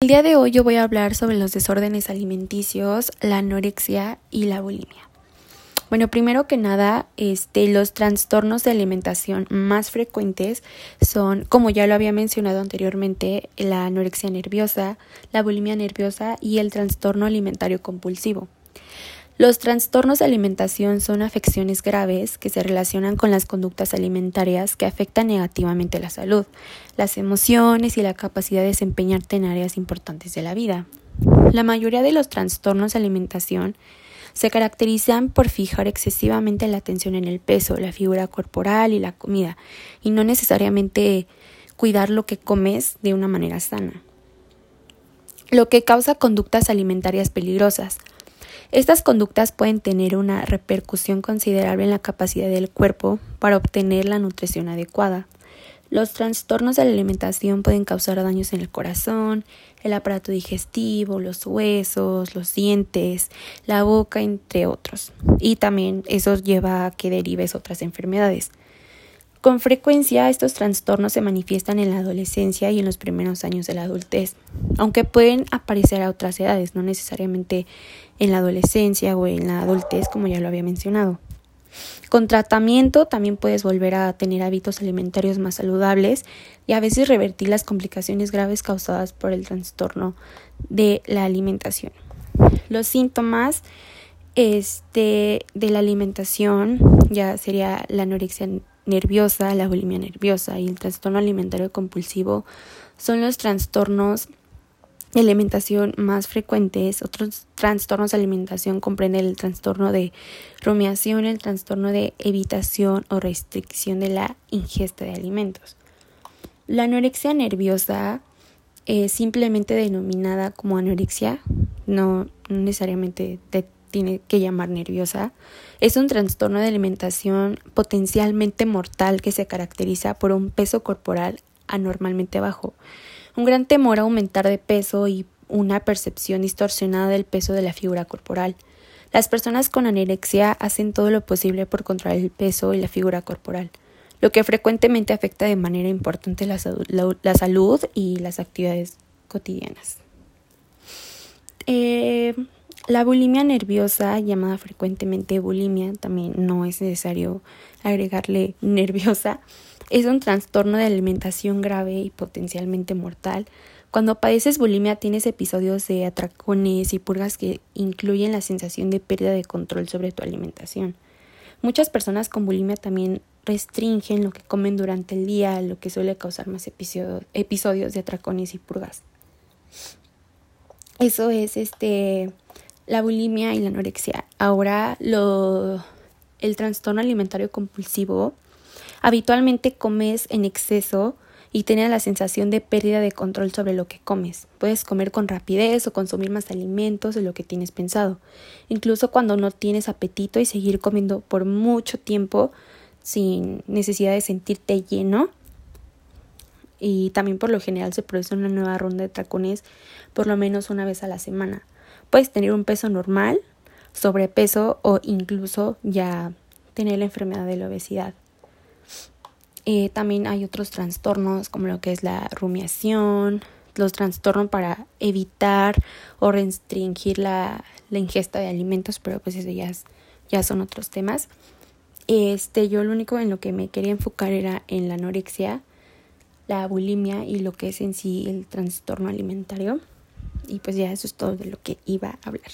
El día de hoy yo voy a hablar sobre los desórdenes alimenticios, la anorexia y la bulimia. Bueno, primero que nada, este, los trastornos de alimentación más frecuentes son, como ya lo había mencionado anteriormente, la anorexia nerviosa, la bulimia nerviosa y el trastorno alimentario compulsivo. Los trastornos de alimentación son afecciones graves que se relacionan con las conductas alimentarias que afectan negativamente la salud, las emociones y la capacidad de desempeñarte en áreas importantes de la vida. La mayoría de los trastornos de alimentación se caracterizan por fijar excesivamente la atención en el peso, la figura corporal y la comida, y no necesariamente cuidar lo que comes de una manera sana, lo que causa conductas alimentarias peligrosas, estas conductas pueden tener una repercusión considerable en la capacidad del cuerpo para obtener la nutrición adecuada. Los trastornos de la alimentación pueden causar daños en el corazón, el aparato digestivo, los huesos, los dientes, la boca, entre otros. Y también eso lleva a que derives otras enfermedades. Con frecuencia estos trastornos se manifiestan en la adolescencia y en los primeros años de la adultez, aunque pueden aparecer a otras edades, no necesariamente en la adolescencia o en la adultez, como ya lo había mencionado. Con tratamiento también puedes volver a tener hábitos alimentarios más saludables y a veces revertir las complicaciones graves causadas por el trastorno de la alimentación. Los síntomas este, de la alimentación ya sería la anorexia nerviosa, la bulimia nerviosa y el trastorno alimentario compulsivo son los trastornos de alimentación más frecuentes. Otros trastornos de alimentación comprenden el trastorno de rumiación, el trastorno de evitación o restricción de la ingesta de alimentos. La anorexia nerviosa es simplemente denominada como anorexia, no necesariamente tiene que llamar nerviosa. Es un trastorno de alimentación potencialmente mortal que se caracteriza por un peso corporal anormalmente bajo, un gran temor a aumentar de peso y una percepción distorsionada del peso de la figura corporal. Las personas con anorexia hacen todo lo posible por controlar el peso y la figura corporal, lo que frecuentemente afecta de manera importante la, salud y las actividades cotidianas. Eh, la bulimia nerviosa, llamada frecuentemente bulimia, también no es necesario agregarle nerviosa, es un trastorno de alimentación grave y potencialmente mortal. Cuando padeces bulimia tienes episodios de atracones y purgas que incluyen la sensación de pérdida de control sobre tu alimentación. Muchas personas con bulimia también restringen lo que comen durante el día, lo que suele causar más episodios de atracones y purgas. Eso es este la bulimia y la anorexia. Ahora lo, el trastorno alimentario compulsivo. Habitualmente comes en exceso y tienes la sensación de pérdida de control sobre lo que comes. Puedes comer con rapidez o consumir más alimentos de lo que tienes pensado, incluso cuando no tienes apetito y seguir comiendo por mucho tiempo sin necesidad de sentirte lleno. Y también por lo general se produce una nueva ronda de tracones por lo menos una vez a la semana. Puedes tener un peso normal, sobrepeso o incluso ya tener la enfermedad de la obesidad. Eh, también hay otros trastornos como lo que es la rumiación, los trastornos para evitar o restringir la, la ingesta de alimentos, pero pues eso ya, ya son otros temas. Este, yo lo único en lo que me quería enfocar era en la anorexia, la bulimia y lo que es en sí el trastorno alimentario. Y pues ya eso es todo de lo que iba a hablar.